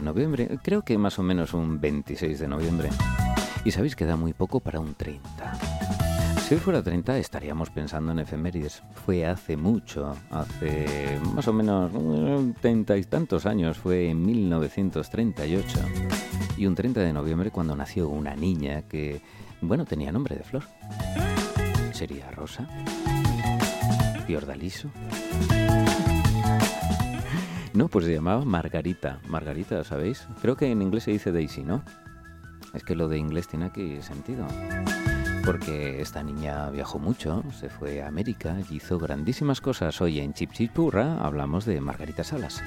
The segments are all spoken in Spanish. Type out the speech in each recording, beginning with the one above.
Noviembre, creo que más o menos un 26 de noviembre. Y sabéis que da muy poco para un 30. Si fuera 30 estaríamos pensando en efemérides. Fue hace mucho, hace más o menos treinta y tantos años, fue en 1938. Y un 30 de noviembre cuando nació una niña que, bueno, tenía nombre de flor. ¿Sería Rosa? ¿Fiordaliso? No, pues se llamaba Margarita. Margarita, ¿sabéis? Creo que en inglés se dice Daisy, ¿no? Es que lo de inglés tiene aquí sentido. Porque esta niña viajó mucho, se fue a América y hizo grandísimas cosas. Hoy en Chip Chip Purra hablamos de Margarita Salas.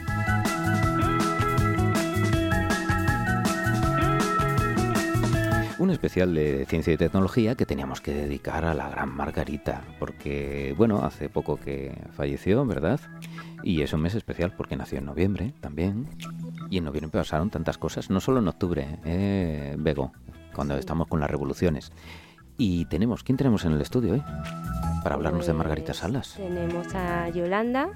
Un especial de ciencia y tecnología que teníamos que dedicar a la gran Margarita, porque, bueno, hace poco que falleció, ¿verdad? Y es un mes especial porque nació en noviembre también. Y en noviembre pasaron tantas cosas, no solo en octubre, eh, Bego, cuando estamos con las revoluciones. Y tenemos, ¿quién tenemos en el estudio hoy? Para hablarnos de Margarita Pues, Salas. Tenemos a Yolanda.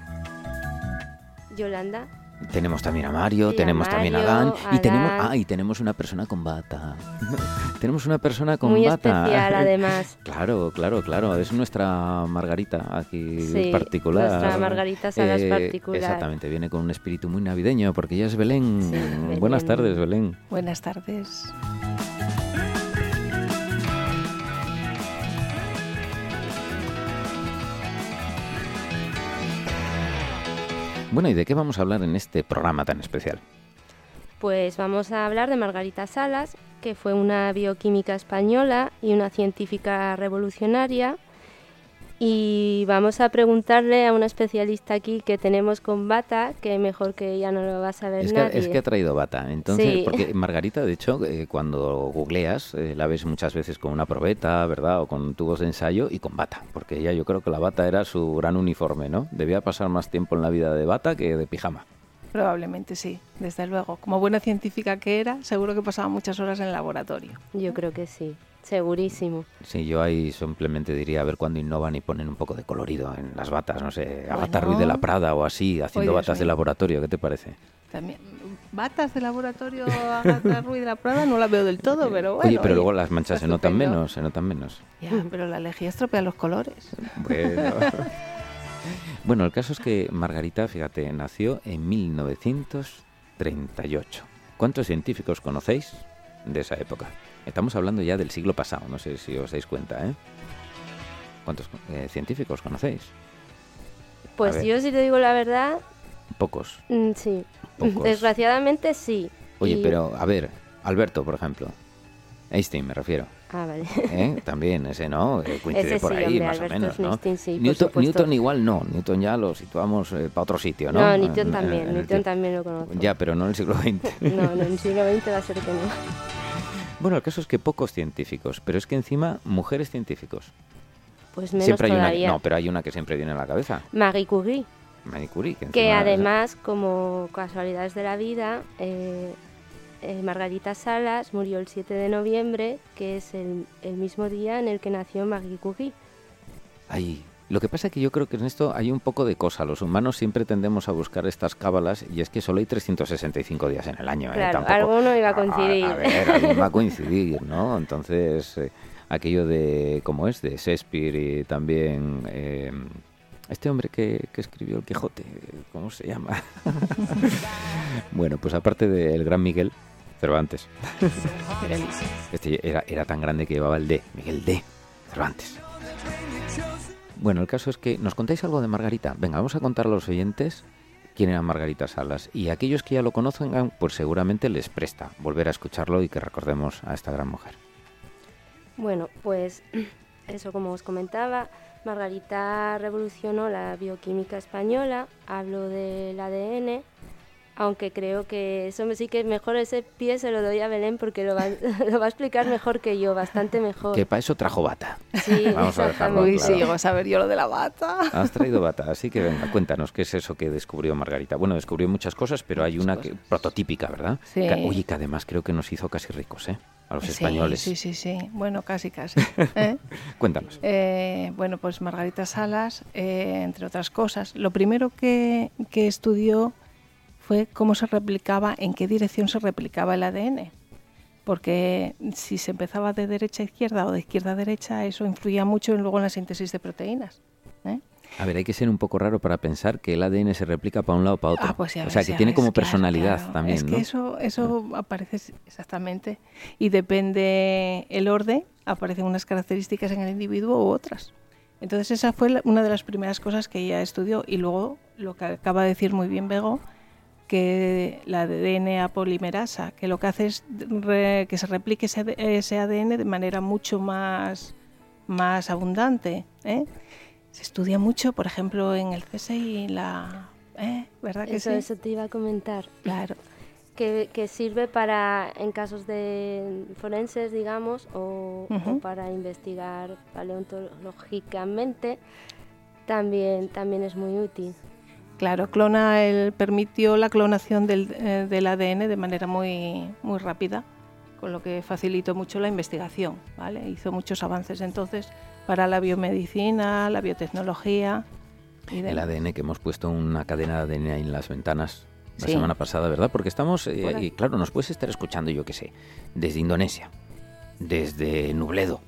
Yolanda. Tenemos también a Mario, a tenemos también a Dan y tenemos ah, y tenemos una persona con bata. tenemos una persona con Muy bata. especial, además. Claro, claro, claro, es nuestra Margarita aquí Sí, particular. Eh, nuestra Margarita Salas particular. Exactamente, viene con un espíritu muy navideño porque ella es Belén. Sí, Belén. Buenas tardes, Belén. Buenas tardes. Bueno, ¿y de qué vamos a hablar en este programa tan especial? Pues vamos a hablar de Margarita Salas, que fue una bioquímica española y una científica revolucionaria. Y vamos a preguntarle a una especialista aquí que tenemos con bata, que mejor que ella no lo va a saber Es que, nadie. es que ha traído bata. Entonces, Sí. porque Margarita, de hecho, eh, cuando googleas, eh, la ves muchas veces con una probeta, ¿verdad? O con tubos de ensayo y con bata. Porque ella, yo creo que la bata era su gran uniforme, ¿no? Debía pasar más tiempo en la vida de bata que de pijama. Probablemente sí, desde luego. Como buena científica que era, seguro que pasaba muchas horas en el laboratorio. Yo creo que sí, segurísimo. Sí, yo ahí simplemente diría a ver cuándo innovan y ponen un poco de colorido en las batas, no sé, Bueno. Agatha Ruiz de la Prada o así, haciendo Dios batas de laboratorio, ¿qué te parece? También batas de laboratorio Agatha Ruiz de la Prada no la veo del todo, pero bueno. Oye, pero oye, luego las manchas se notan menos, se notan menos. Ya, pero la lejía estropea los colores. Bueno. bueno, el caso es que Margarita, fíjate, nació en 1938. ¿Cuántos científicos conocéis de esa época? Estamos hablando ya del siglo pasado, no sé si os dais cuenta, ¿eh? ¿Cuántos eh, científicos conocéis? Pues yo si te digo la verdad, Pocos. mm, sí. Pocos. Desgraciadamente sí. Oye, Y- pero a ver, Alberto, por ejemplo. Einstein, me refiero. Ah, vale. ¿eh? También ese, ¿no? Eh, coincide Ese por sí, ahí, hombre, más o Alberto menos, ¿no? Einstein, sí, Newton. Newton igual no, Newton ya lo situamos para otro sitio, ¿no? No, Newton también, Newton también lo conozco. Ya, pero no en el siglo XX. No, no, en el siglo XX va a ser que no. Bueno, el caso es que pocos científicos, pero es que encima mujeres científicos. Pues menos siempre hay todavía. una, no, pero hay una que siempre viene a la cabeza, Marie Curie, Marie Curie, que, que además, como casualidades de la vida, eh, eh, Margarita Salas murió el 7 de noviembre, que es el, el mismo día en el que nació Marie Curie. Ay, lo que pasa es que yo creo que en esto hay un poco de cosa. Los humanos siempre tendemos a buscar estas cábalas y es que solo hay 365 días en el año. ¿eh? Claro, Tampoco- alguno iba a coincidir. A, a ver, alguien va a coincidir, ¿no? Entonces, eh, aquello de, ¿cómo es? De Shakespeare y también... eh, este hombre que, que escribió El Quijote, ¿cómo se llama? bueno, pues aparte del gran Miguel Cervantes. Este era, era tan grande que llevaba el D, Miguel D. Cervantes. Bueno, el caso es que nos contáis algo de Margarita. Venga, vamos a contar a los oyentes quién era Margarita Salas. Y aquellos que ya lo conozcan, pues seguramente les presta volver a escucharlo y que recordemos a esta gran mujer. Bueno, pues eso como os comentaba, Margarita revolucionó la bioquímica española, hablo del ADN, aunque creo que eso me- sí que mejor ese pie se lo doy a Belén porque lo va, lo va a explicar mejor que yo, bastante mejor. Que para eso trajo bata. Sí, Vamos a dejarlo. Uy, claro. sí, llego a saber yo lo de la bata. Has traído bata, así que venga, cuéntanos qué es eso que descubrió Margarita. Bueno, descubrió muchas cosas, pero hay una que, prototípica, ¿verdad? Sí. Que- oye, que además creo que nos hizo casi ricos, ¿eh? A los Sí, españoles. Sí, sí, sí. Bueno, casi, casi. ¿eh? Cuéntanos. Eh, bueno, pues Margarita Salas, eh, entre otras cosas, lo primero que, que estudió fue cómo se replicaba, en qué dirección se replicaba el ADN. Porque si se empezaba de derecha a izquierda o de izquierda a derecha, eso influía mucho luego en la síntesis de proteínas. ¿eh? A ver, hay que ser un poco raro para pensar que el ADN se replica para un lado o para otro. Ah, pues o sea, que tiene como personalidad también. Es que eso, eso aparece exactamente. Y depende el orden, aparecen unas características en el individuo u otras. Entonces esa fue una de las primeras cosas que ella estudió. Y luego lo que acaba de decir muy bien Bego, que la DNA polimerasa, que lo que hace es que se replique ese, ese, ADN de manera mucho más, más abundante. ¿eh? Se estudia mucho, por ejemplo, en el CSI, la... ¿eh? ¿Verdad que eso, sí? Eso te iba a comentar. Claro. Que, que, sirve para, en casos de forenses, digamos, o, uh -huh. o para investigar paleontológicamente, también, también es muy útil. Claro, clona el, permitió la clonación del, eh, del, ADN de manera muy, muy rápida, con lo que facilitó mucho la investigación. ¿vale? Hizo muchos avances entonces para la biomedicina, la biotecnología. Y el ADN que hemos puesto una cadena de ADN en las ventanas la sí. semana pasada, ¿verdad? Porque estamos, eh, y claro, nos puedes estar escuchando, yo qué sé, desde Indonesia, desde Nubledo,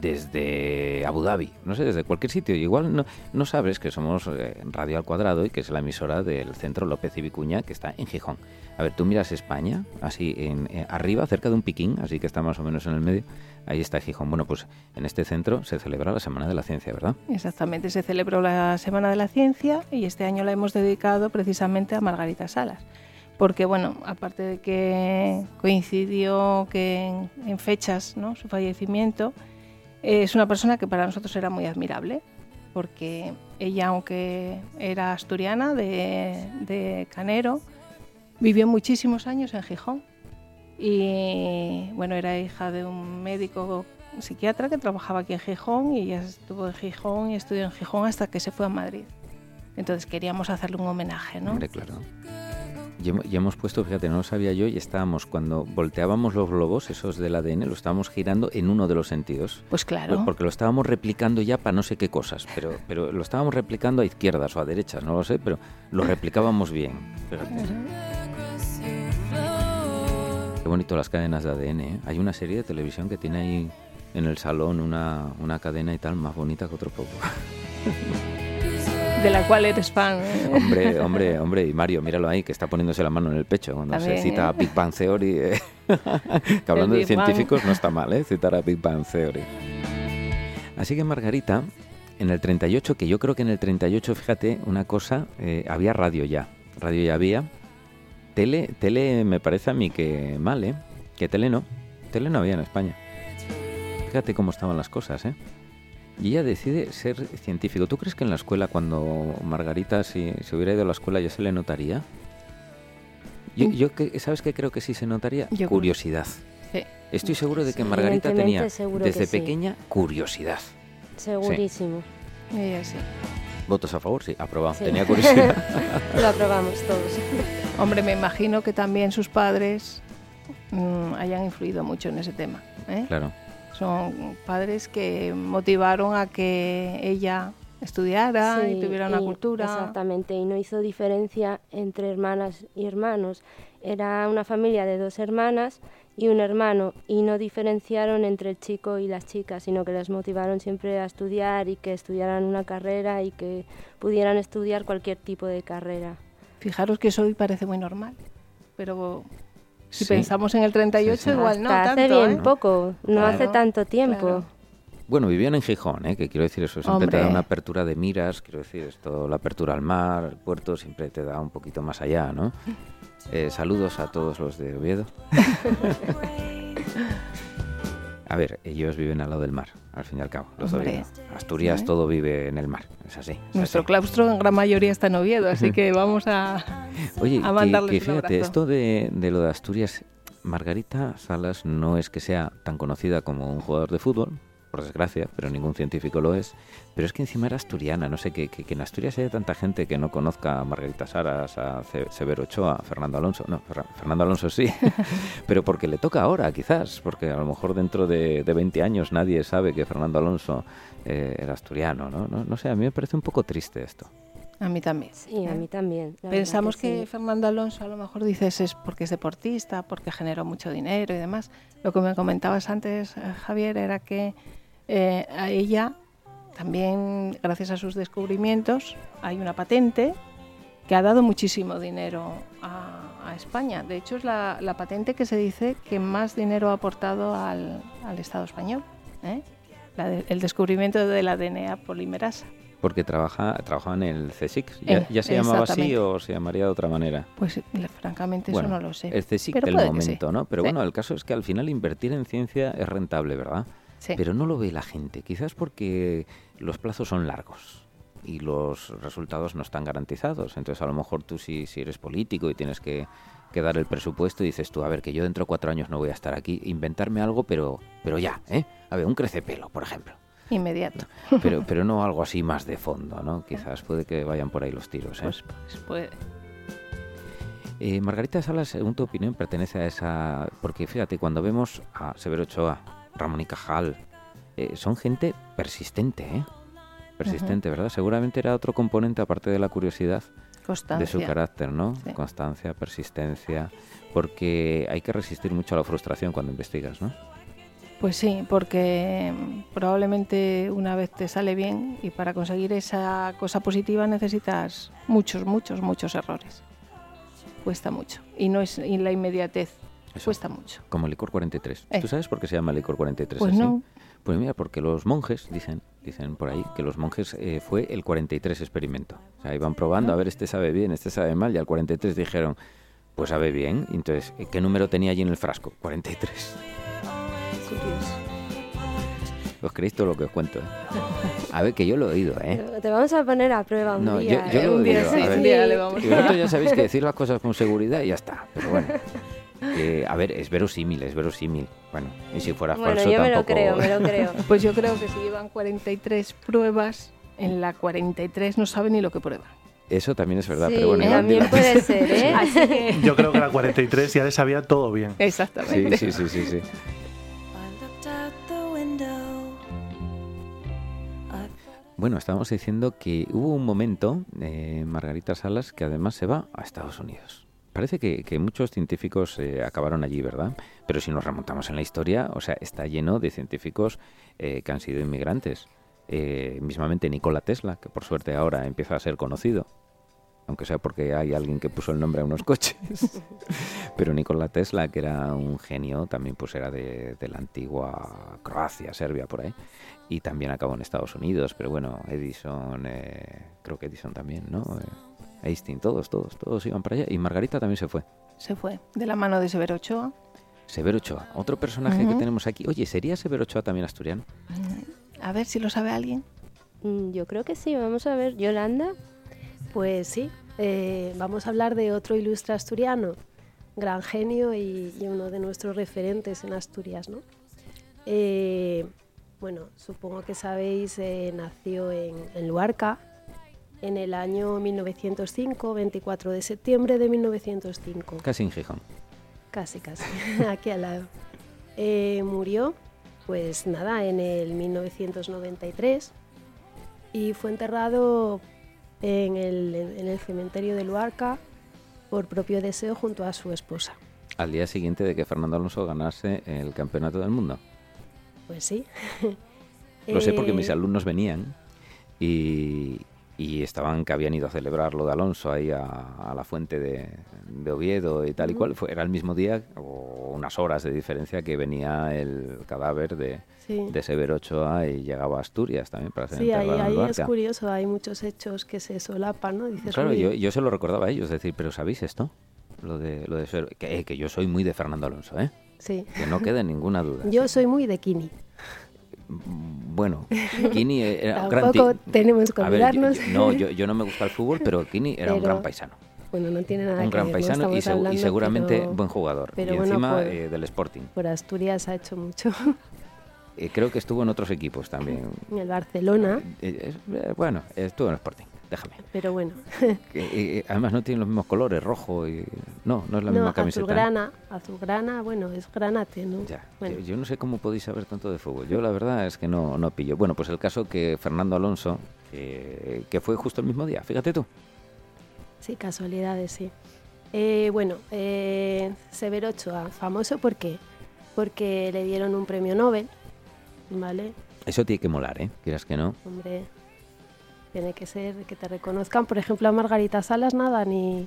desde Abu Dhabi, no sé, desde cualquier sitio. Igual no, no sabes que somos eh, Radio al Cuadrado y que es la emisora del Centro López y Vicuña que está en Gijón. A ver, tú miras España, así en, eh, arriba, cerca de un piquín, así que está más o menos en el medio, ahí está Gijón. Bueno, pues en este centro se celebra la Semana de la Ciencia, ¿verdad? Exactamente, se celebró la Semana de la Ciencia y este año la hemos dedicado precisamente a Margarita Salas. Porque, bueno, aparte de que coincidió que en, en fechas, ¿no? Su fallecimiento, es una persona que para nosotros era muy admirable, porque ella, aunque era asturiana de, de Canero, vivió muchísimos años en Gijón. Y bueno, era hija de un médico psiquiatra que trabajaba aquí en Gijón y ella estuvo en Gijón y estudió en Gijón hasta que se fue a Madrid. Entonces queríamos hacerle un homenaje, ¿no? Hombre, claro. Y hemos puesto, fíjate, no lo sabía yo, y estábamos, cuando volteábamos los globos, esos del ADN, lo estábamos girando en uno de los sentidos. Pues claro. Pues porque lo estábamos replicando ya para no sé qué cosas, pero, pero lo estábamos replicando a izquierdas o a derechas, no lo sé, pero lo replicábamos bien. Fíjate. Qué bonito las cadenas de ADN, ¿eh? Hay una serie de televisión que tiene ahí en el salón una, una cadena y tal más bonita que otro poco. de la cual eres fan. ¿eh? Hombre, hombre, hombre. Y Mario, míralo ahí, que está poniéndose la mano en el pecho cuando se cita a Big Bang Theory. Eh. que hablando de científicos Bang. no está mal, ¿eh? Citar a Big Bang Theory. Así que Margarita, en el 38, que yo creo que en el 38, fíjate, una cosa, eh, había radio ya. Radio ya había. Tele, tele me parece a mí que mal, ¿eh? Que tele no. Tele no había en España. Fíjate cómo estaban las cosas, ¿eh? Y ella decide ser científico. ¿Tú crees que en la escuela, cuando Margarita, si se hubiera ido a la escuela, ya se le notaría? Yo, yo ¿Sabes qué creo que sí se notaría? Yo curiosidad. Sí. Estoy seguro de que Margarita tenía desde sí. pequeña curiosidad. Segurísimo. Sí. Ella sí. ¿Votos a favor? Sí, aprobado. Sí. Tenía curiosidad. Lo aprobamos todos. Hombre, me imagino que también sus padres mmm, hayan influido mucho en ese tema. ¿eh? Claro son padres que motivaron a que ella estudiara sí, y tuviera una y, cultura. Exactamente, y no hizo diferencia entre hermanas y hermanos. Era una familia de dos hermanas y un hermano, y no diferenciaron entre el chico y las chicas, sino que les motivaron siempre a estudiar y que estudiaran una carrera y que pudieran estudiar cualquier tipo de carrera. Fijaros que eso hoy parece muy normal, pero si sí. pensamos en el 38, sí, sí. igual no. Hasta tanto, hace bien ¿eh? poco, no claro, hace tanto tiempo. Claro. Bueno, vivían en Gijón, ¿eh? que quiero decir eso, siempre Hombre. te da una apertura de miras, quiero decir, esto, la apertura al mar, el puerto, siempre te da un poquito más allá, ¿no? Eh, saludos a todos los de Oviedo. a ver, ellos viven al lado del mar, al fin y al cabo, los. Asturias ¿Sí? todo vive en el mar, es así. Es Nuestro así. claustro en gran mayoría está en Oviedo, así que vamos a, Oye, a mandarles que, que fíjate, un esto de, de lo de Asturias Margarita Salas no es que sea tan conocida como un jugador de fútbol, por desgracia, pero ningún científico lo es. Pero es que encima era asturiana, no sé, que, que, que en Asturias haya tanta gente que no conozca a Margarita Salas, a Ce Severo Ochoa, a Fernando Alonso. No, Fer Fernando Alonso sí, pero porque le toca ahora, quizás, porque a lo mejor dentro de, de 20 años nadie sabe que Fernando Alonso eh, era asturiano, ¿no? ¿no? No sé, a mí me parece un poco triste esto. A mí también. Sí, a ¿eh? mí también. la verdad Pensamos que, sí. Fernando Alonso a lo mejor dices es porque es deportista, porque generó mucho dinero y demás. Lo que me comentabas antes, eh, Javier, era que eh, a ella también, gracias a sus descubrimientos, hay una patente que ha dado muchísimo dinero a, a España. De hecho, es la, la patente que se dice que más dinero ha aportado al, al Estado español. ¿eh? La de- el descubrimiento de la DNA polimerasa. Porque trabaja, trabajaba en el CSIC. ¿Ya, Eh, ya se llamaba así o se llamaría de otra manera? Pues le- francamente Bueno, eso no lo sé. El CSIC del sí. momento, ¿no? Pero Sí. bueno, el caso es que al final invertir en ciencia es rentable, ¿verdad? Sí. Pero no lo ve la gente, quizás porque los plazos son largos y los resultados no están garantizados. Entonces, a lo mejor tú si, si eres político y tienes que, que dar el presupuesto dices tú, a ver, que yo dentro de cuatro años no voy a estar aquí, inventarme algo, pero, pero ya, ¿eh? A ver, un crecepelo, por ejemplo. Inmediato. Pero, pero no algo así más de fondo, ¿no? Quizás puede que vayan por ahí los tiros, ¿eh? Pues, pues puede. Eh, Margarita Salas, según tu opinión, pertenece a esa... Porque fíjate, cuando vemos a Severo Ochoa, Ramón y Cajal, eh, son gente persistente, ¿eh? Persistente, ¿verdad? Seguramente era otro componente, aparte de la curiosidad, Constancia. de su carácter, ¿no? Sí. Constancia, persistencia, porque hay que resistir mucho a la frustración cuando investigas, ¿no? Pues sí, porque mm, probablemente una vez te sale bien y para conseguir esa cosa positiva necesitas muchos, muchos, muchos errores. Cuesta mucho. Y no es y la inmediatez. Eso. Cuesta mucho. Como licor 43. Eh. ¿Tú sabes por qué se llama licor 43 Pues así? no. Pues mira, porque los monjes, dicen, dicen por ahí, que los monjes eh, fue el 43 experimento. O sea, iban probando, a ver, este sabe bien, este sabe mal, y al 43 dijeron, pues sabe bien. Entonces, ¿qué número tenía allí en el frasco? 43. Curioso. ¿Os creéis todo lo que os cuento? eh? A ver, que yo lo he oído, ¿eh? Te vamos a poner a prueba un No, día. yo- yo ¿eh? lo un día digo, a sí, ver. Un día le vamos Y vosotros ya sabéis que decir las cosas con seguridad y ya está. Pero bueno, que, a ver, es verosímil, es verosímil. Bueno, y si fuera Bueno, falso yo me lo tampoco... creo, me lo creo. Pues yo creo que si llevan 43 pruebas, en la 43 no saben ni lo que prueban. Eso también es verdad, sí, pero bueno... también puede ser, ¿eh? Así que... Yo creo que la 43 ya le sabía todo bien. Exactamente. sí, sí, sí, sí. Bueno, estábamos diciendo que hubo un momento, eh, Margarita Salas, que además se va a Estados Unidos. Parece que, que muchos científicos eh, acabaron allí, ¿verdad? Pero si nos remontamos en la historia, o sea, está lleno de científicos eh, que han sido inmigrantes. Eh, mismamente Nikola Tesla, que por suerte ahora empieza a ser conocido, aunque sea porque hay alguien que puso el nombre a unos coches. Pero Nikola Tesla, que era un genio, también pues era de, de la antigua Croacia, Serbia, por ahí. Y también acabó en Estados Unidos, pero bueno, Edison, eh, creo que Edison también, ¿no? Einstein, todos, todos, todos iban para allá. Y Margarita también se fue. Se fue de la mano de Severo Ochoa. Severo Ochoa, otro personaje que tenemos aquí. Oye, ¿sería Severo Ochoa también asturiano? A ver si lo sabe alguien. Mm, Yo creo que sí, vamos a ver. Yolanda, Pues sí, eh, vamos a hablar de otro ilustre asturiano, gran genio y, y uno de nuestros referentes en Asturias, ¿no? Eh, bueno, supongo que sabéis, eh, nació en, en Luarca en el año 1905, 24 de septiembre de 1905. Casi en Gijón. Casi, casi, aquí al lado. Eh, murió, pues nada, en el 1993 y fue enterrado en el, en el cementerio de Luarca por propio deseo junto a su esposa. Al día siguiente de que Fernando Alonso ganase el campeonato del mundo. Pues sí. Lo sé porque Eh, mis alumnos venían y, y estaban que habían ido a celebrar lo de Alonso ahí a, a la fuente de, de Oviedo y tal y cual. Fue, era el mismo día o unas horas de diferencia que venía el cadáver de, Sí, de Severo Ochoa y llegaba a Asturias también para ser sí ahí, ahí es curioso, hay muchos hechos que se solapan, ¿no? Dices, Claro, "Uy, yo, yo se lo recordaba a ellos, decir, pero ¿sabéis esto? Lo de, lo de Severo- que, eh, que yo soy muy de Fernando Alonso, ¿eh? Sí. Que no quede ninguna duda. Yo soy muy de Kini. Bueno, Kini era un gran Tampoco tenemos que yo- olvidarnos. yo- no, yo, yo no me gusta el fútbol, pero Kini era un gran paisano. Bueno, no tiene nada Un que gran ver, no paisano y, seguramente pero buen jugador. pero y bueno, encima por- eh, del Sporting. Por Asturias ha hecho mucho. Eh, creo que estuvo en otros equipos también. En el Barcelona. Eh, bueno, estuvo en el Sporting. Déjame. Pero bueno, Que, eh, además no tienen los mismos colores, rojo y... No, no es la misma camiseta. ¿eh? azulgrana, azulgrana, bueno, es granate, ¿no? Ya, Bueno. yo, yo no sé cómo podéis saber tanto de fútbol. Yo la verdad es que no, no pillo. Bueno, pues el caso que Fernando Alonso, que, que fue justo el mismo día, fíjate tú. Sí, casualidades, sí. Eh, bueno, eh, Severo Ochoa, famoso ¿por qué? Porque le dieron un premio Nobel, ¿vale? Eso tiene que molar, ¿eh? Quieras que no. Hombre, tiene que ser que te reconozcan. Por ejemplo, a Margarita Salas nada, ni,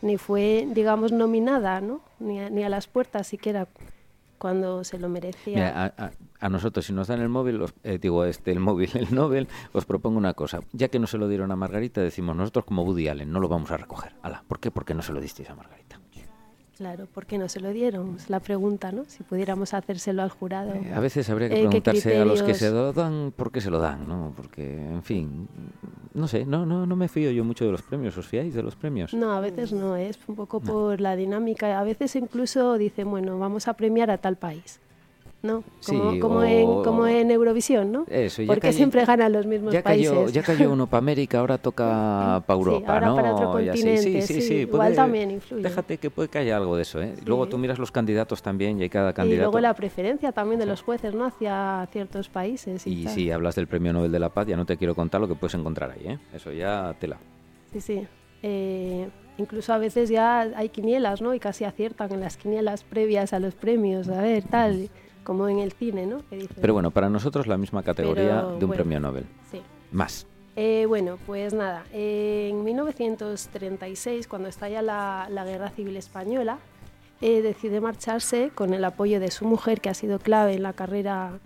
ni fue, digamos, nominada, ¿no? Ni a, ni a las puertas siquiera cuando se lo merecía. A, nosotros, si nos dan el móvil, eh, digo, este, el móvil, el Nobel, os propongo una cosa. Ya que no se lo dieron a Margarita, decimos nosotros como Woody Allen, no lo vamos a recoger. Ala, ¿por qué? Porque no se lo disteis a Margarita. Claro, ¿por qué no se lo dieron? Es la pregunta, ¿no? Si pudiéramos hacérselo al jurado. Eh, a veces habría que Eh, ¿qué preguntarse a los que se lo dan por qué se lo dan, ¿no? Porque, en fin, no sé, no, no, no me fío yo mucho de los premios. ¿Os fiáis de los premios? No, a veces no, es un poco por la dinámica. A veces incluso dicen, bueno, vamos a premiar a tal país, ¿no? Como, Sí, como, o- en, como en Eurovisión, ¿no? Eso, ya Porque cayó- siempre ganan los mismos ya países. cayó, ya cayó uno para América, ahora toca para Sí, Europa, ahora ¿no? para otro Y continente, sí, sí, sí, sí, igual puede- también influye. Déjate que puede que haya algo de eso, ¿eh? Luego Sí. tú miras los candidatos también y hay cada Y candidato. luego la preferencia también de los jueces, ¿no? Hacia ciertos países. Y, Y si hablas del Premio Nobel de la Paz, ya no te quiero contar lo que puedes encontrar ahí, ¿eh? Eso ya tela. Sí, sí. Eh, incluso a veces ya hay quinielas, ¿no? Y casi aciertan en las quinielas previas a los premios, a ver, tal, como en el cine, ¿no? Pero bueno, para nosotros la misma categoría Pero, de un bueno. Premio Nobel. Sí. Más. Eh, bueno, pues nada, eh, en 1936, cuando estalla la, la Guerra Civil Española, eh, decide marcharse con el apoyo de su mujer, que ha sido clave en la carrera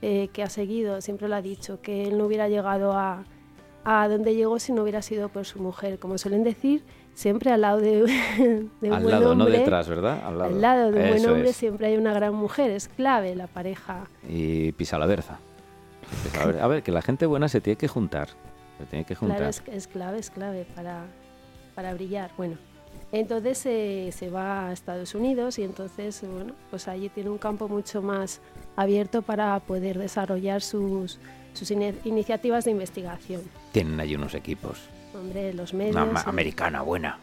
eh, que ha seguido. Siempre lo ha dicho, que él no hubiera llegado a, a donde llegó si no hubiera sido por su mujer. Como suelen decir, siempre al lado de, de un Al buen lado, no hombre. detrás, ¿verdad? Al lado. Al lado de un buen hombre es. siempre hay una gran mujer, es clave la pareja. Y pisa la berza. A ver, que la gente buena se tiene que juntar. Se tiene que juntar. Claro, es, es clave, es clave para, para brillar. Bueno, entonces eh, se va a Estados Unidos y entonces, bueno, pues allí tiene un campo mucho más abierto para poder desarrollar sus, sus ine- iniciativas de investigación. Tienen allí unos equipos. Hombre, los medios... Una eh, americana buena.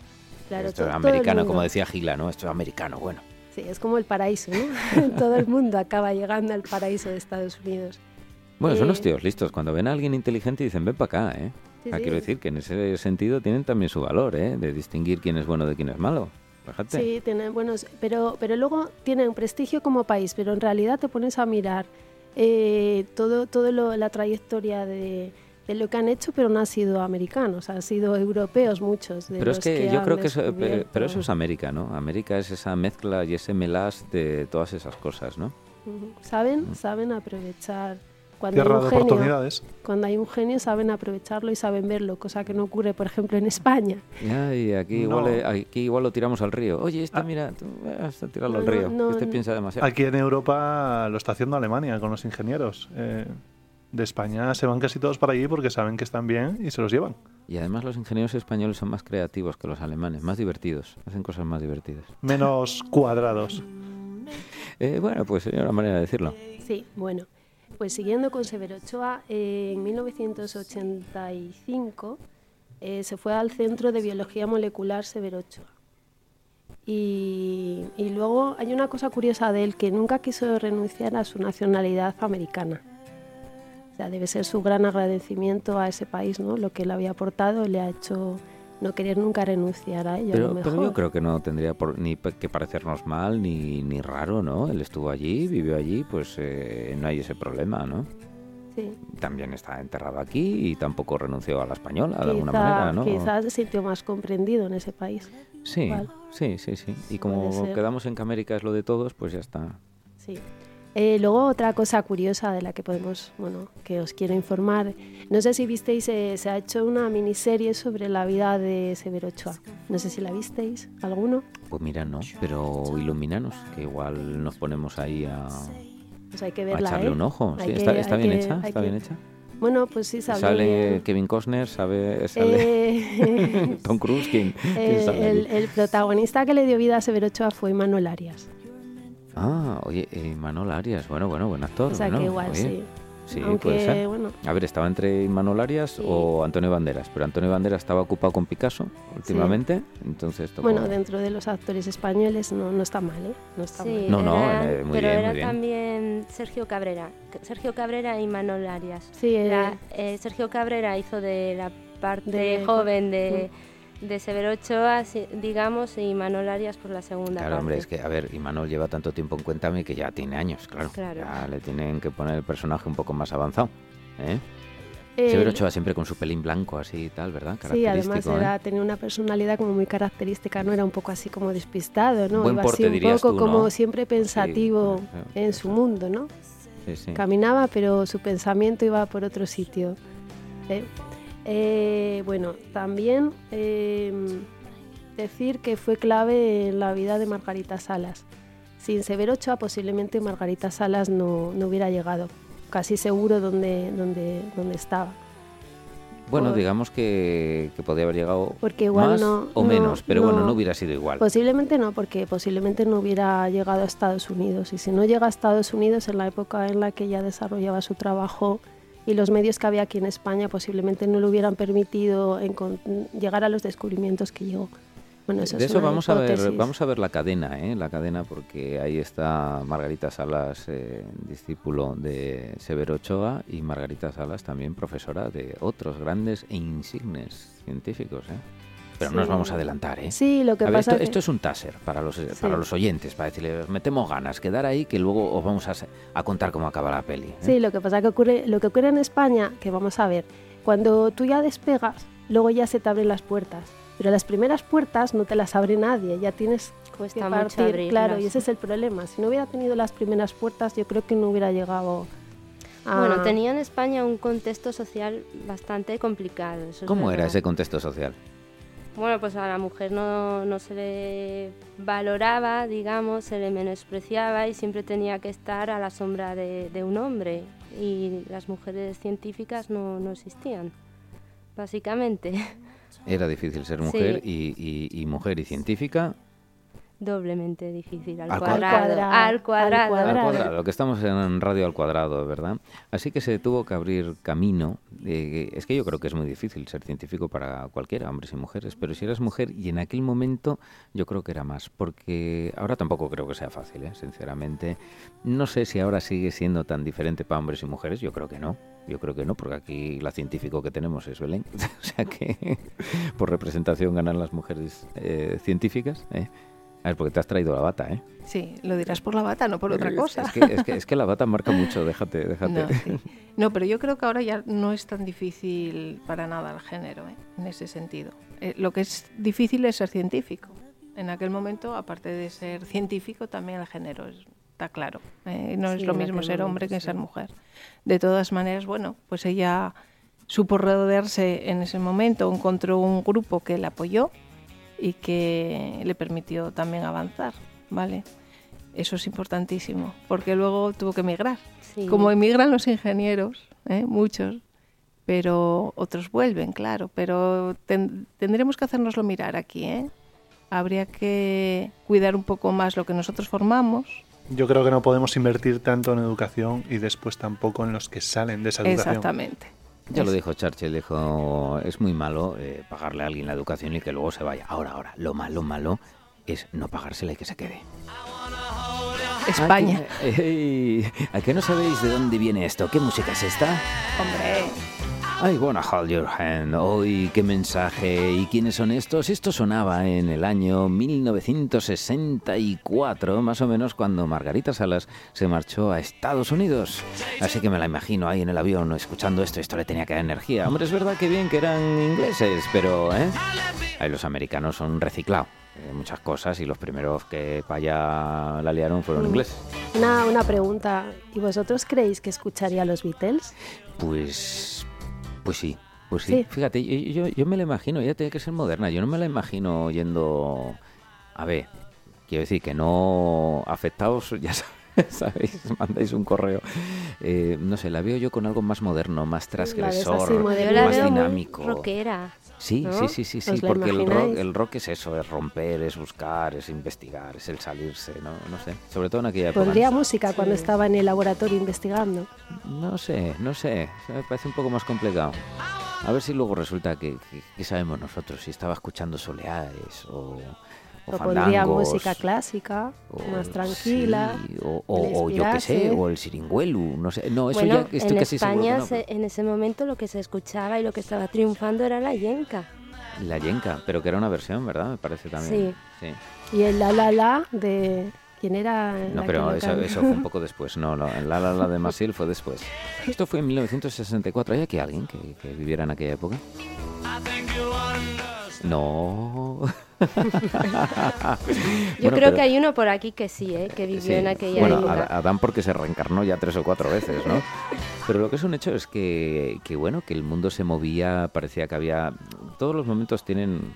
claro, Esto to- es todo el americano, mundo. como decía Gila, ¿no? Esto es americano, bueno. Sí, es como el paraíso, ¿no? todo el mundo acaba llegando al paraíso de Estados Unidos. Bueno, son Eh, unos tíos listos. Cuando ven a alguien inteligente dicen, ven para acá, ¿eh? Sí, sea, sí. quiero decir que en ese sentido tienen también su valor, ¿eh? De distinguir quién es bueno de quién es malo. Fíjate. Sí, tienen buenos, pero, pero luego tienen prestigio como país, pero en realidad te pones a mirar eh, todo, todo lo- la trayectoria de, de lo que han hecho, pero no han sido americanos, han sido europeos muchos. De Pero es que, yo creo que eso, descubierto. pero eso es América, ¿no? América es esa mezcla y ese melas de todas esas cosas, ¿no? Saben, Mm. saben aprovechar. Cuando Tierra hay, de un genio, oportunidades. cuando hay un genio saben aprovecharlo y saben verlo, cosa que no ocurre, por ejemplo, en España. Ya, y aquí, No. igual, eh, aquí igual lo tiramos al río. Oye, este, Ah. mira, tú vas a tirarlo No, al río. no, este no. piensa demasiado. Aquí en Europa lo está haciendo Alemania con los ingenieros. Eh, de España se van casi todos para allí porque saben que están bien y se los llevan. Y además los ingenieros españoles son más creativos que los alemanes, más divertidos, hacen cosas más divertidas. Menos cuadrados. Eh, bueno, pues sería una manera de decirlo. Sí, bueno, pues siguiendo con Severo Ochoa, eh, en 1985 eh, se fue al Centro de Biología Molecular Severo Ochoa. Y, y luego hay una cosa curiosa de él, que nunca quiso renunciar a su nacionalidad americana. O sea, debe ser su gran agradecimiento a ese país, ¿no? Lo que le había aportado le ha hecho no querer nunca renunciar a ello. a Pero, lo pero mejor. yo creo que no tendría por, ni que parecernos mal ni, ni raro, ¿no? Él estuvo allí, vivió allí, pues eh, no hay ese problema, ¿no? Sí. También está enterrado aquí y tampoco renunció a la española de alguna Quizá- manera, ¿no? Quizás se sintió más comprendido en ese país. Sí, igual. sí, sí, sí. Y como quedamos en que América es lo de todos, pues ya está. Sí. Eh, luego otra cosa curiosa de la que podemos, bueno, que os quiero informar. No sé si visteis, eh, se ha hecho una miniserie sobre la vida de Severo Ochoa. No sé si la visteis, ¿alguno? Pues mira, no, pero iluminanos, que igual nos ponemos ahí a, Pues hay que a verla, echarle ¿eh? un ojo. Hay Sí, que- está, bien que- hecha, está que- bien hecha. Bueno, pues sí sale. Sale Kevin Costner, sale eh, Tom Cruise, ¿quién, quién sale el, el protagonista que le dio vida a Severo Ochoa fue Manuel Arias. Ah, oye, eh, Manol Arias, bueno, bueno, buen actor. O sea bueno, que igual oye. sí. Sí, Aunque, puede ser. bueno, A ver, estaba entre Imanol Arias Sí. o Antonio Banderas, pero Antonio Banderas estaba ocupado con Picasso últimamente, entonces tocó... bueno, dentro de los actores españoles no, no está mal, ¿eh? No está Sí, mal. No, no, era- eh, muy pero bien, era muy bien. también Sergio Cabrera. Sergio Cabrera y Manol Arias. Sí, eh, La- eh, Sergio Cabrera hizo de la parte De- joven de, de Severo Ochoa, digamos, y Manol Arias por la segunda Claro, parte. hombre, es que, a ver, Imanol lleva tanto tiempo en Cuéntame que ya tiene años, claro. Claro. Ya le tienen que poner el personaje un poco más avanzado. ¿eh? eh, Severo Ochoa siempre con su pelín blanco así y tal, ¿verdad? Sí, además Característico, ¿eh? era, tenía una personalidad como muy característica, ¿no? Era un poco así como despistado, ¿no? Buen Iba porte, así un poco tú, como ¿no? siempre pensativo Sí, sí, en su mundo, ¿no? Sí, sí. Caminaba, pero su pensamiento iba por otro sitio. ¿eh? Eh, bueno, también eh, decir que fue clave en la vida de Margarita Salas. Sin Severo Ochoa posiblemente Margarita Salas no, no hubiera llegado, casi seguro donde, donde, donde estaba. Bueno, por- digamos que, que podía haber llegado Porque igual más no- o no- menos, pero bueno, no- no hubiera sido igual. Posiblemente no, porque posiblemente no hubiera llegado a Estados Unidos. Y si no llega a Estados Unidos en la época en la que ella desarrollaba su trabajo y los medios que había aquí en España posiblemente no le hubieran permitido llegar a los descubrimientos que llegó. Bueno, eso de es eso vamos a ver, vamos a ver la cadena, ¿eh? la cadena porque ahí está Margarita Salas, eh, discípulo de Severo Ochoa, y Margarita Salas también profesora de otros grandes e insignes científicos. ¿eh? Pero no nos Sí. vamos a adelantar, ¿eh? Sí, lo que A ver, pasa esto, que- esto es un taser para los, para los oyentes, para decirles, metemos ganas, quedar ahí que luego os vamos a, a contar cómo acaba la peli. ¿eh? Sí, lo que pasa que ocurre, lo que ocurre en España, que vamos a ver, cuando tú ya despegas, luego ya se te abren las puertas. Pero las primeras puertas no te las abre nadie, ya tienes Cuesta que partir, abrirlas. claro, y ese es el problema. Si no hubiera tenido las primeras puertas, yo creo que no hubiera llegado a... Bueno, tenía en España un contexto social bastante complicado. eso es ¿Cómo era ese contexto social? Bueno, pues a la mujer no, no se le valoraba, digamos, se le menospreciaba y siempre tenía que estar a la sombra de, de un hombre. Y las mujeres científicas no, no existían, básicamente. Era difícil ser mujer y, y- y mujer y científica Doblemente difícil, al, Al cuadrado. cuadrado. Al Al cuadrado. Al cuadrado, que estamos en radio al cuadrado, ¿verdad? Así que se tuvo que abrir camino. eh, es que yo creo que es muy difícil ser científico para cualquiera, hombres y mujeres, pero si eres mujer, y en aquel momento yo creo que era más, porque ahora tampoco creo que sea fácil, ¿eh? sinceramente. No sé si ahora sigue siendo tan diferente para hombres y mujeres, yo creo que no. Yo creo que no, porque aquí la científico que tenemos es Belén. o sea que por representación ganan las mujeres eh, científicas. ¿eh? A ver, porque te has traído la bata, ¿eh? Sí, lo dirás por la bata, no por otra Es- cosa. Es que, es, que, es que la bata marca mucho, déjate, déjate. No, sí. No, pero yo creo que ahora ya no es tan difícil para nada el género, ¿eh? en ese sentido. Eh, lo que es difícil es ser científico. En aquel momento, aparte de ser científico, también el género es- está claro. ¿eh? No Sí, es lo mismo ser hombre que sí. ser mujer. De todas maneras, bueno, pues ella supo rodearse en ese momento, encontró un grupo que la apoyó y que le permitió también avanzar, ¿vale? Eso es importantísimo, porque luego tuvo que emigrar. Sí. Como emigran los ingenieros, ¿eh? muchos, pero otros vuelven, claro. Pero ten- tendremos que hacérnoslo mirar aquí. ¿eh? Habría que cuidar un poco más lo que nosotros formamos. Yo creo que no podemos invertir tanto en educación y después tampoco en los que salen de esa educación. Exactamente. Ya lo dijo Churchill, dijo, es muy malo eh, pagarle a alguien la educación y que luego se vaya. Ahora, ahora, lo malo, malo es no pagársela y que se quede. España. Que- ¿A qué no sabéis de dónde viene esto? ¿Qué música es esta? Hombre, I wanna hold your hand. Hoy, qué mensaje. ¿Y quiénes son estos? Esto sonaba en el año 1964, más o menos cuando Margarita Salas se marchó a Estados Unidos. Así que me la imagino ahí en el avión escuchando esto. Esto le tenía que dar energía. Hombre, es verdad que bien que eran ingleses, pero ¿eh? Ahí los americanos son reciclados. eh, muchas cosas y los primeros que para allá la liaron fueron Mm. ingleses. Una, una pregunta, ¿y vosotros creéis que escucharía a los Beatles? Pues, pues sí, pues sí. Sí. Fíjate, yo, yo, yo me la imagino, ella tiene que ser moderna. Yo no me la imagino yendo, a ver, quiero decir que no afectados, ya sabes, ¿sabéis? Mandáis un correo. Eh, no sé, la veo yo con algo más moderno, más transgresor, así, más dinámico. rockera. Sí, ¿no? sí, sí, sí, sí, ¿Os la porque el rock, imagináis? el rock es eso, es romper, es buscar, es investigar, es el salirse, ¿no? No sé, sobre todo en aquella época. Pondría música cuando estaba en el laboratorio investigando. No sé, no sé, me parece un poco más complicado. A ver si luego resulta que, que- que sabemos nosotros, si estaba escuchando soleares o, o O pondría música clásica, o- más tranquila. sí, o, o- o yo qué sé, o el siringuelu, no sé. No, eso bueno, ya estoy en casi seguro que España no, se- en ese momento lo que se escuchaba y lo que estaba triunfando era la yenca. La yenca, pero que era una versión, ¿verdad? Me parece también. Sí. Y el la la la de. ¿Quién era? No, la pero eso, eso fue un poco después. No, no, la la la de Masil fue después. Esto fue en 1964. ¿Hay aquí alguien que, que viviera en aquella época? No. Yo creo que hay uno por aquí que sí, ¿eh? que vivió en aquella bueno, época. Adán porque se reencarnó ya tres o cuatro veces, ¿no? Pero lo que es un hecho es que, que, bueno, que el mundo se movía, parecía que había... Todos los momentos tienen...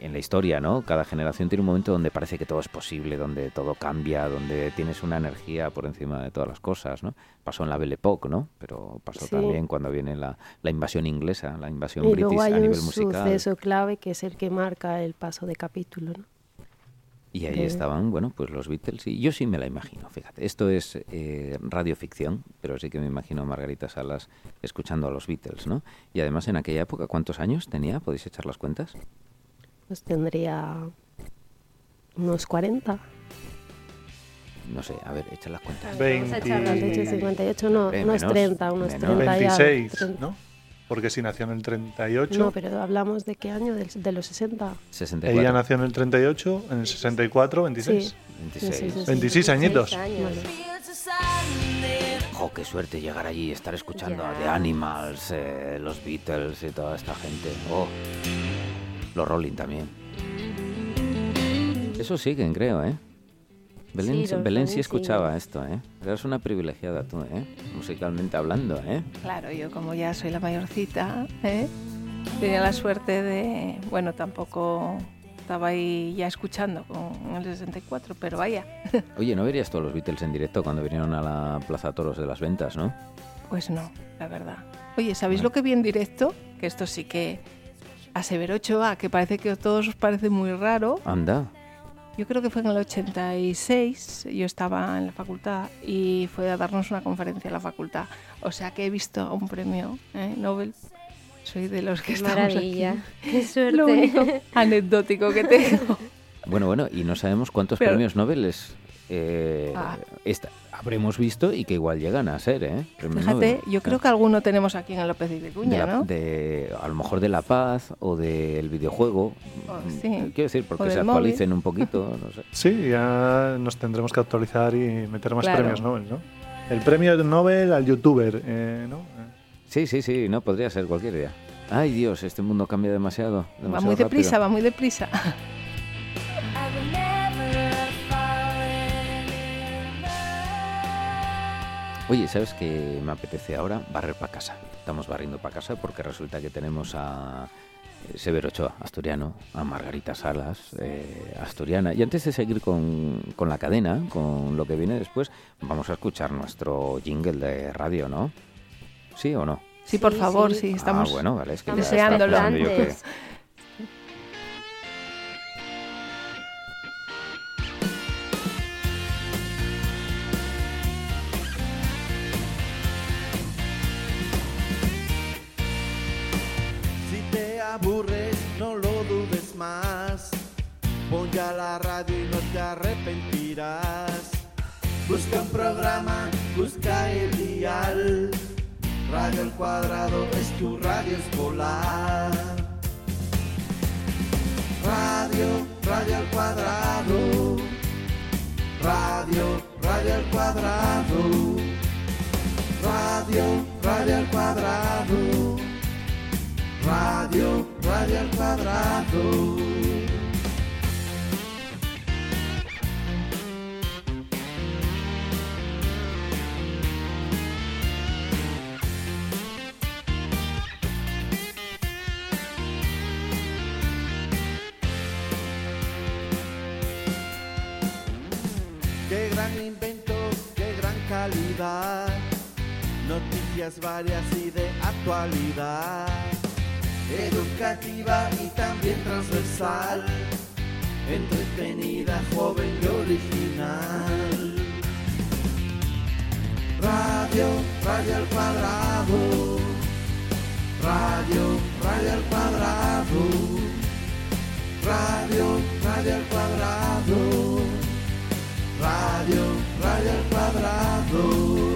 En la, historia, ¿no? Cada generación tiene un momento donde parece que todo es posible, donde todo cambia, donde tienes una energía por encima de todas las cosas, ¿no? Pasó en la Belle Époque, ¿no? Pero pasó Sí. también cuando viene la, la invasión inglesa, la invasión Y luego hay a un nivel musical. suceso clave que es el que marca el paso de capítulo. ¿no? Y ahí estaban, bueno, pues los Beatles. Y yo sí me la imagino, fíjate. Esto es eh, radioficción, pero sí que me imagino a Margarita Salas escuchando a los Beatles, ¿no? Y además en aquella época, ¿cuántos años tenía? ¿Podéis echar las cuentas? Pues tendría unos 40. No sé, a ver, echad las cuentas. Vamos a echar las 20 58, 58, no, Hombre, unos menos, 30, unos menos. 30 ya. 26, 30. ¿no? Porque si nació en el 38, No, pero hablamos de qué año, Del- de, los 60. 64. ella nació en el 38, en el 64, 26. Sí. 26. Sí, sí, sí. 26 añitos. Años. Jo, qué suerte llegar allí y estar escuchando a Ya. The Animals, eh, los Beatles y toda esta gente. Oh, los Rolling también. Eso siguen, creo, ¿eh? Belén, Sí, Belén escuchaba esto, ¿eh? Eres una privilegiada tú, ¿eh? Musicalmente hablando, ¿eh? Claro, yo como ya soy la mayorcita, ¿eh? tenía la suerte de, bueno, tampoco estaba ahí ya escuchando con el 64, pero vaya, Oye, ¿no verías todos los Beatles en directo cuando vinieron a la Plaza Toros de las Ventas, no? pues no, la verdad. Oye, ¿sabéis lo que vi en directo? Que esto sí que a Severo Ochoa, que parece que a todos os parece muy raro, Anda. yo creo que fue en el 86, yo estaba en la facultad y fue a darnos una conferencia a la facultad. O sea que he visto un premio ¿eh? Nobel. Soy de los que estamos maravilla. aquí. Qué Lo único suerte. anecdótico que tengo. Bueno, bueno, y no sabemos cuántos Pero- premios Nobel es, eh, Ah. esta- habremos visto y que igual llegan a ser, ¿eh? Fíjate, yo creo que alguno tenemos aquí en el López y de de la- ¿no? de- a lo mejor de la paz o del videojuego. Oh, sí. Quiero decir, porque se actualicen un poquito, no sé. Sí, ya nos tendremos que actualizar y meter más Claro. premios Nobel, ¿no? El premio Nobel al youtuber, eh, ¿no? Sí, sí, sí, no podría ser cualquier día. Ay, Dios, este mundo cambia demasiado. Va muy deprisa, rápido. va muy deprisa. Oye, ¿sabes qué me apetece ahora? Barrer para casa. Estamos barriendo para casa porque resulta que tenemos a eh, Severo Ochoa, asturiano, a Margarita Salas, eh, asturiana. Y antes de seguir con, con la cadena, con lo que viene después, vamos a escuchar nuestro jingle de radio, ¿no? ¿Sí o no? Sí, por Sí, favor, sí. sí, estamos... Ah, bueno, vale, es que deseándolo. pensando Al cuadrado es tu radio escolar. Radio, radio al cuadrado. Radio, radio al cuadrado. Radio, radio al cuadrado. Radio, radio al cuadrado. Noticias varias y de actualidad. Educativa y también transversal. Entretenida, joven y original. Radio, radio al cuadrado. Radio, radio al cuadrado. Radio, radio al cuadrado. Radio, radio al cuadrado.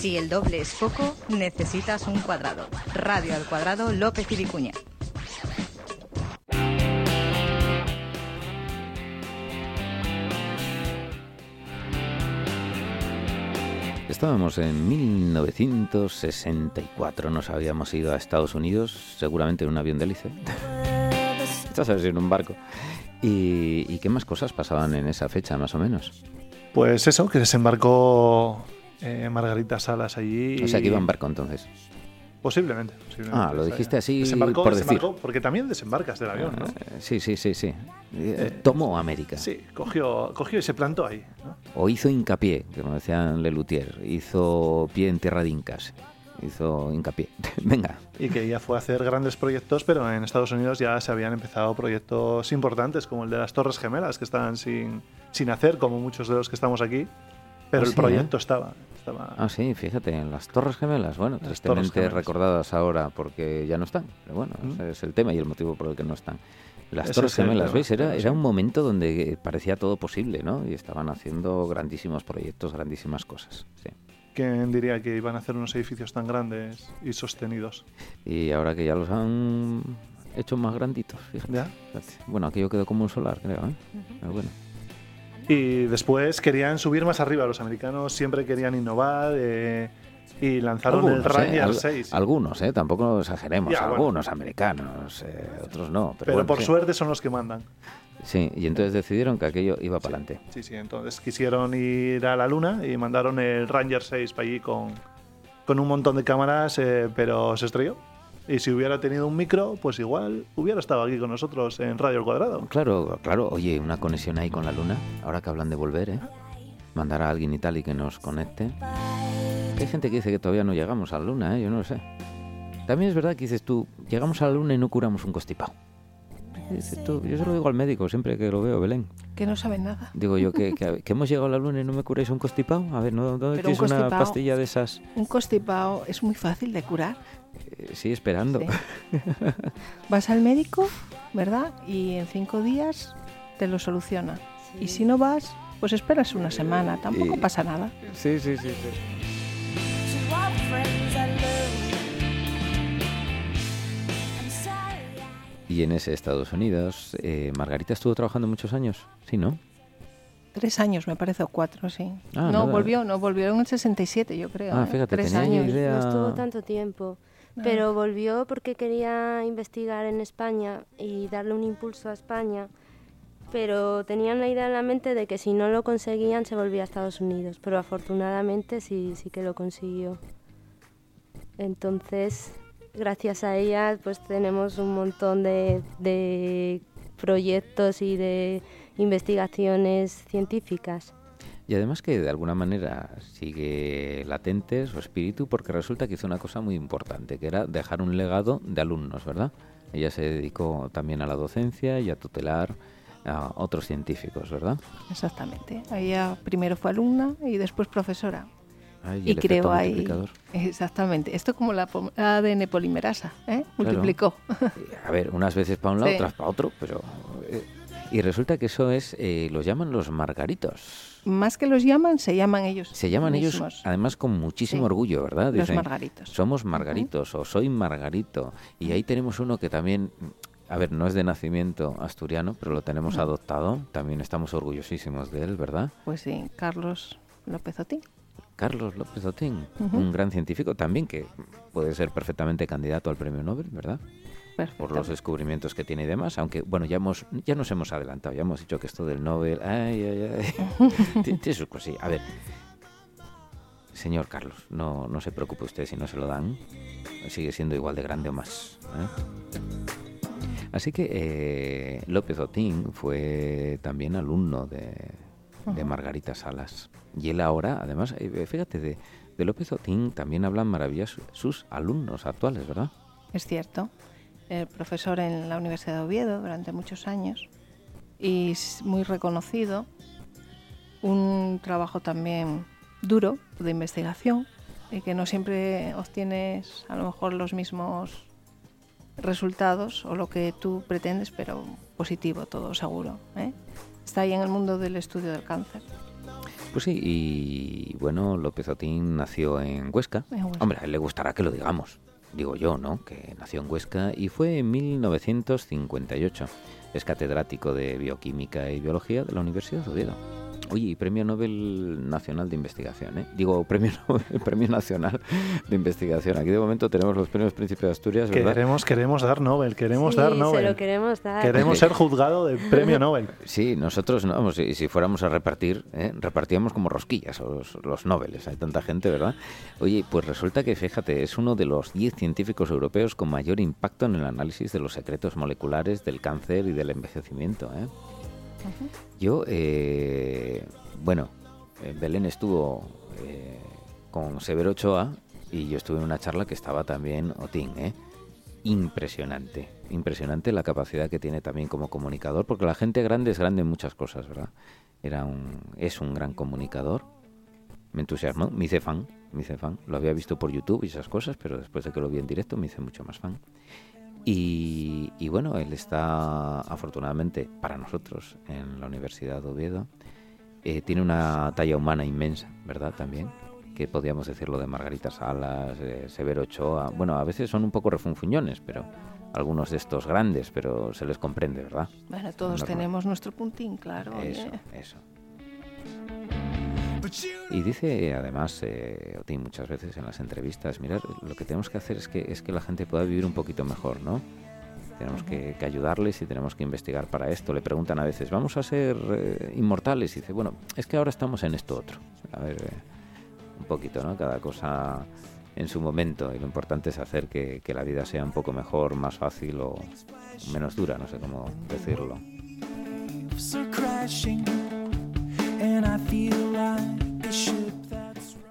Si el doble es poco, necesitas un cuadrado. Radio al cuadrado López y Vicuña. Estábamos en 1964, nos habíamos ido a Estados Unidos, seguramente en un avión de hélice. Estás a ver si en un barco. ¿Y, ¿Y qué más cosas pasaban en esa fecha, más o menos? Pues eso, que desembarcó eh, Margarita Salas allí. O sea, que iba en barco entonces. Posiblemente. posiblemente. Ah, lo dijiste así Desembarcó, por decir. desembarcó, porque también desembarcas del avión, ¿no? Eh, Sí, sí, sí, sí. Eh, Tomó América. Sí, cogió, cogió y se plantó ahí. O hizo hincapié, como decían Lelutier. Hizo pie en tierra de incas. Hizo hincapié. Venga. Y que ya fue a hacer grandes proyectos, pero en Estados Unidos ya se habían empezado proyectos importantes, como el de las Torres Gemelas, que estaban sin, sin hacer, como muchos de los que estamos aquí. Pero Ah, el sí, proyecto estaba. estaba Ah, sí, fíjate, en las Torres Gemelas. Bueno, Las tristemente Gemelas. recordadas ahora porque ya no están. Pero bueno, Mm. ese es el tema y el motivo por el que no están. Las Torres es el Gemelas, ¿veis? Era, era un momento donde parecía todo posible, ¿no? Y estaban haciendo grandísimos proyectos, grandísimas cosas. Sí. ¿Quién diría que iban a hacer unos edificios tan grandes y sostenidos? Y ahora que ya los han hecho más granditos, fíjate. ¿Ya? Bueno, aquello quedó como un solar, creo, ¿eh? Pero bueno. Y después querían subir más arriba. Los americanos siempre querían innovar eh, y lanzaron el Algunos, ¿eh? Ranger Al- 6. Algunos, ¿eh? Tampoco exageremos. Ya, bueno. algunos americanos, eh, otros no. Pero, Pero bueno, por sí. suerte son los que mandan. Sí, y entonces decidieron que aquello iba para adelante. Sí, sí, entonces quisieron ir a la luna y mandaron el Ranger 6 para allí con, con un montón de cámaras, eh, pero se estrelló. Y si hubiera tenido un micro, pues igual hubiera estado aquí con nosotros en Radio al Cuadrado. Claro, claro. Oye, una conexión ahí con la luna. Ahora que hablan de volver, ¿eh? Mandar a alguien y tal y que nos conecte. Hay gente que dice que todavía no llegamos a la luna, ¿eh? Yo no lo sé. También es verdad que dices tú, llegamos a la luna y no curamos un constipado. Dices tú, yo se lo digo al médico siempre que lo veo, Belén. Que no saben nada. Digo yo que, que, que hemos llegado a la luna y no me curáis un constipado. A ver, ¿no, ¿dónde Pero un tienes una pastilla de esas? Un constipado es muy fácil de curar. Eh, sí, esperando. Sí. Vas al médico, ¿verdad? Y en cinco días te lo soluciona. Y si no vas, pues esperas una semana. Tampoco Y- pasa nada. Sí, sí, sí. sí. En ese Estados Unidos, eh, Margarita estuvo trabajando muchos años, ¿sí, no? Tres años, me parece, o cuatro, sí. Ah, no, nada. volvió, no, volvió en el 67, yo creo. Ah, ¿eh? fíjate, Tres tenía años. idea. No estuvo tanto tiempo, Ah. pero volvió porque quería investigar en España y darle un impulso a España, pero tenían la idea en la mente de que si no lo conseguían se volvía a Estados Unidos, pero afortunadamente sí, sí que lo consiguió. Entonces, gracias a ella, pues tenemos un montón de, de proyectos y de investigaciones científicas. Y además que de alguna manera sigue latente su espíritu porque resulta que hizo una cosa muy importante, que era dejar un legado de alumnos, ¿verdad? Ella se dedicó también a la docencia y a tutelar a otros científicos, ¿verdad? Exactamente. Ella primero fue alumna y después profesora. Ay, Y, creó ahí. Exactamente. Esto como la ADN polimerasa, ¿eh? Multiplicó. A ver, unas veces para un lado, Sí. otras para otro, pero... eh, y resulta que eso es, eh, los llaman los margaritos. Más que los llaman, se llaman ellos. Se llaman ellos, además, con muchísimo Sí. orgullo, ¿verdad? Los margaritos. Somos margaritos o soy margarito. Y ahí tenemos uno que también, a ver, no es de nacimiento asturiano, pero lo tenemos adoptado. También estamos orgullosísimos de él, ¿verdad? Pues sí, Carlos López Otín. Carlos López Otín, un gran científico también que puede ser perfectamente candidato al premio Nobel, ¿verdad? por los descubrimientos que tiene y demás, aunque bueno, ya hemos ya nos hemos adelantado, ya hemos dicho que esto del Nobel, ay, ay, ay, ti- tiene sus cosillas. A ver, señor Carlos, no, no se preocupe usted si no se lo dan, sigue siendo igual de grande o más. ¿eh? Así que eh, López Otín fue también alumno de, de Margarita Salas. Y él ahora, además, eh, fíjate, de, de López Otín también hablan maravillas su- sus alumnos actuales, ¿verdad? Es cierto. El profesor en la Universidad de Oviedo durante muchos años y muy reconocido. Un trabajo también duro de investigación y que no siempre obtienes a lo mejor los mismos resultados o lo que tú pretendes, pero positivo todo seguro. ¿eh? Está ahí en el mundo del estudio del cáncer. Pues sí, y bueno, López Otín nació en Huesca. Hombre, a él le gustará que lo digamos, digo yo, ¿no? Que nació en Huesca y fue en 1958. Es catedrático de Bioquímica y Biología de la Universidad de Oviedo. Oye, y Premio Nobel Nacional de Investigación, ¿eh? Digo, Premio Nobel, Premio Nacional de Investigación. Aquí de momento tenemos los premios Príncipe de Asturias, ¿verdad? Queremos, queremos dar Nobel, queremos Sí, dar se Nobel. lo queremos dar. Queremos ser juzgado de premio Nobel. Sí, nosotros no, vamos, si, si fuéramos a repartir, ¿eh? repartíamos como rosquillas los, los Nobeles, hay tanta gente, ¿verdad? Oye, pues resulta que, fíjate, es uno de los 10 científicos europeos con mayor impacto en el análisis de los secretos moleculares del cáncer y del envejecimiento, ¿eh? Yo, eh, bueno, en Belén estuvo eh, con Severo Ochoa y yo estuve en una charla que estaba también Otín, ¿eh? Impresionante, impresionante la capacidad que tiene también como comunicador, porque la gente grande es grande en muchas cosas, ¿verdad? Era un, es un gran comunicador. Me entusiasmó, me hice fan, me hice fan. Lo había visto por YouTube y esas cosas, pero después de que lo vi en directo me hice mucho más fan. Y, y bueno, él está afortunadamente para nosotros en la Universidad de Oviedo. Eh, tiene una talla humana inmensa, ¿verdad? También, que podríamos decirlo de Margarita Salas, eh, Severo Ochoa. Bueno, a veces son un poco refunfuñones, pero algunos de estos grandes, pero se les comprende, ¿verdad? Bueno, todos Normal. tenemos nuestro puntín, claro. oye. Eso, eso. Y dice además eh, Otín muchas veces en las entrevistas, mirad, lo que tenemos que hacer es que, es que la gente pueda vivir un poquito mejor, ¿no? Tenemos que, que ayudarles y tenemos que investigar para esto. Le preguntan a veces, ¿vamos a ser eh, inmortales? Y dice, bueno, es que ahora estamos en esto otro. A ver, eh, un poquito, ¿no? Cada cosa en su momento. Y lo importante es hacer que, que la vida sea un poco mejor, más fácil o menos dura, no sé cómo decirlo.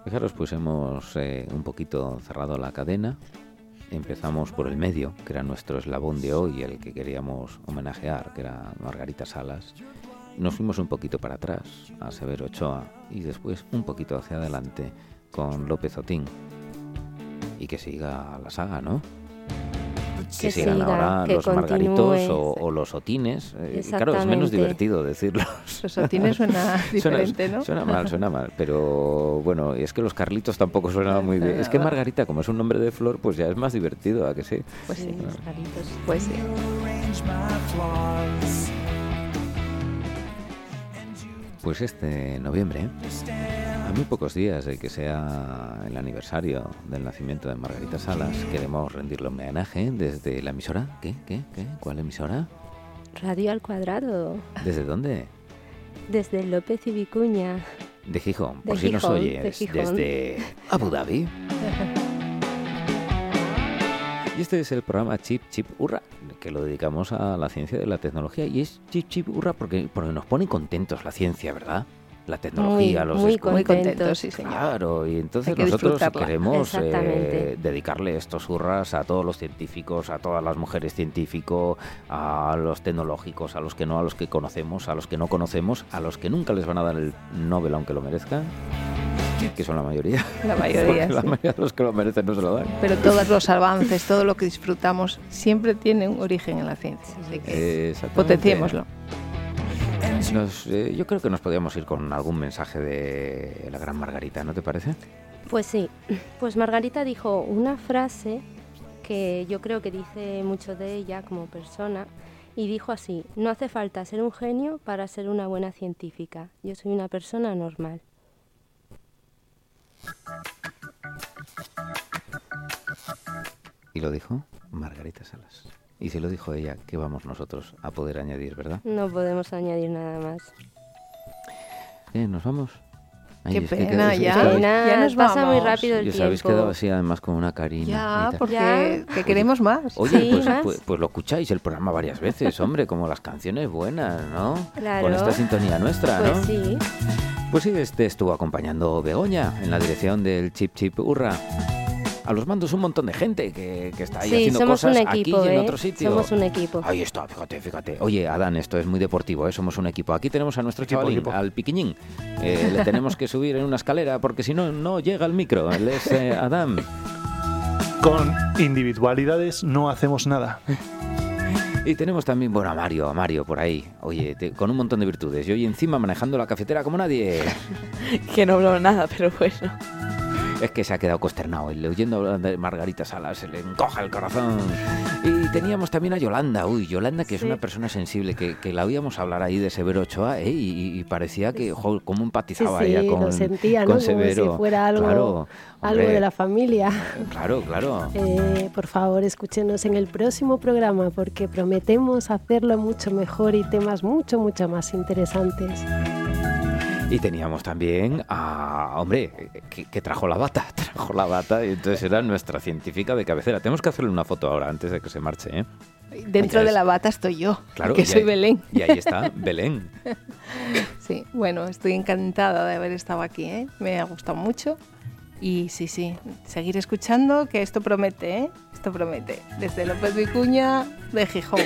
Fijaros, pues hemos eh, un poquito cerrado la cadena. Empezamos por el medio, que era nuestro eslabón de hoy, el que queríamos homenajear, que era Margarita Salas. Nos fuimos un poquito para atrás, a Severo Ochoa, y después un poquito hacia adelante con López Otín. Y que siga la saga, ¿no? Que, Que sigan siga, ahora que los margaritos o, o los otines. Eh, claro, es menos divertido decirlos. Los otines suena diferente, ¿no? Suena mal, suena mal, pero bueno, y es que los Carlitos tampoco suenan muy bien. Es que Margarita, como es un nombre de flor, pues ya es más divertido, ¿a que sí? Pues sí, los garitos. pues sí. Pues este noviembre, a muy pocos días de que sea el aniversario del nacimiento de Margarita Salas, queremos rendirle homenaje desde la emisora. ¿Qué? ¿Qué? ¿Qué? ¿Cuál emisora? Radio al cuadrado, ¿Desde dónde? desde López y Vicuña. De Gijón, por De si nos Gijón, oyes, de Gijón. desde Abu Dhabi. Y este es el programa Chip Chip Hurra, que lo dedicamos a la ciencia de la tecnología. Y es Chip Chip Hurra porque, porque nos pone contentos la ciencia, ¿verdad? La tecnología, Muy, los muy Contentos. contentos, sí, señor. Claro, y entonces que nosotros queremos eh, dedicarle estos hurras a todos los científicos, a todas las mujeres científicos, a los tecnológicos, a los que no, a los que conocemos, a los que no conocemos, a los que nunca les van a dar el Nobel aunque lo merezcan, que son la mayoría. La mayoría, la mayoría de los que lo merecen no se lo dan. Pero todos los avances, todo lo que disfrutamos, siempre tiene un origen en la ciencia. Así que potenciémoslo. Nos, eh, yo creo que nos podríamos ir con algún mensaje de la gran Margarita, ¿no te parece? Pues sí, pues Margarita dijo una frase que yo creo que dice mucho de ella como persona y dijo así, no hace falta ser un genio para ser una buena científica, yo soy una persona normal. Y lo dijo Margarita Salas. Y se lo dijo ella, ¿qué vamos nosotros a poder añadir, verdad? No podemos añadir nada más. Eh, ¿Nos vamos? Ay, Qué es que pena, ya. ya nos pasa muy vamos. rápido el Y os habéis tiempo. quedado así además con una carina. Ya, tal. porque que queremos más. Oye, Sí, pues, más. pues, pues lo escucháis el programa varias veces, hombre, como las canciones buenas, ¿no? Claro. Con esta sintonía nuestra, ¿no? Pues sí. Pues sí, este estuvo acompañando Begoña en la dirección del Chip Chip Urra. A los mandos un montón de gente que, que está ahí Sí, haciendo somos cosas un equipo, aquí y en ¿eh? otro sitio. Somos un equipo. Ahí está, fíjate, fíjate. Oye, Adán, esto es muy deportivo, ¿eh? somos un equipo. Aquí tenemos a nuestro Equipo, chavalín, equipo. al piquiñín. Eh, le tenemos que subir en una escalera porque si no, no llega el micro. Él es eh, Adán. Con individualidades no hacemos nada. Y tenemos también, bueno, a Mario, a Mario por ahí. Oye, te- con un montón de virtudes. Y hoy encima manejando la cafetera como nadie. Que no hablo nada, pero bueno. Es que se ha quedado consternado. Y oyendo hablar de Margarita Salas se le encoja el corazón. Y teníamos también a Yolanda. Uy, Yolanda, que es Sí. una persona sensible, que, que la oíamos hablar ahí de Severo Ochoa, ¿eh? y, y parecía que, jo, cómo Sí, empatizaba sí, ella con, lo sentía, ¿no? con Como Severo. si fuera algo, Claro, algo de la familia. Claro, claro. Eh, por favor, escúchenos en el próximo programa porque prometemos hacerlo mucho mejor y temas mucho, mucho más interesantes. Y teníamos también a, hombre, que, que trajo la bata, trajo la bata, y entonces era nuestra científica de cabecera. Tenemos que hacerle una foto ahora antes de que se marche, ¿eh? Dentro de la bata estoy yo, Claro, que soy ahí- Belén. Y ahí está Belén. Sí, bueno, estoy encantada de haber estado aquí, ¿eh? me ha gustado mucho. Y sí, sí, seguir escuchando, que esto promete, ¿eh? Esto promete. Desde López Vicuña, de Gijón.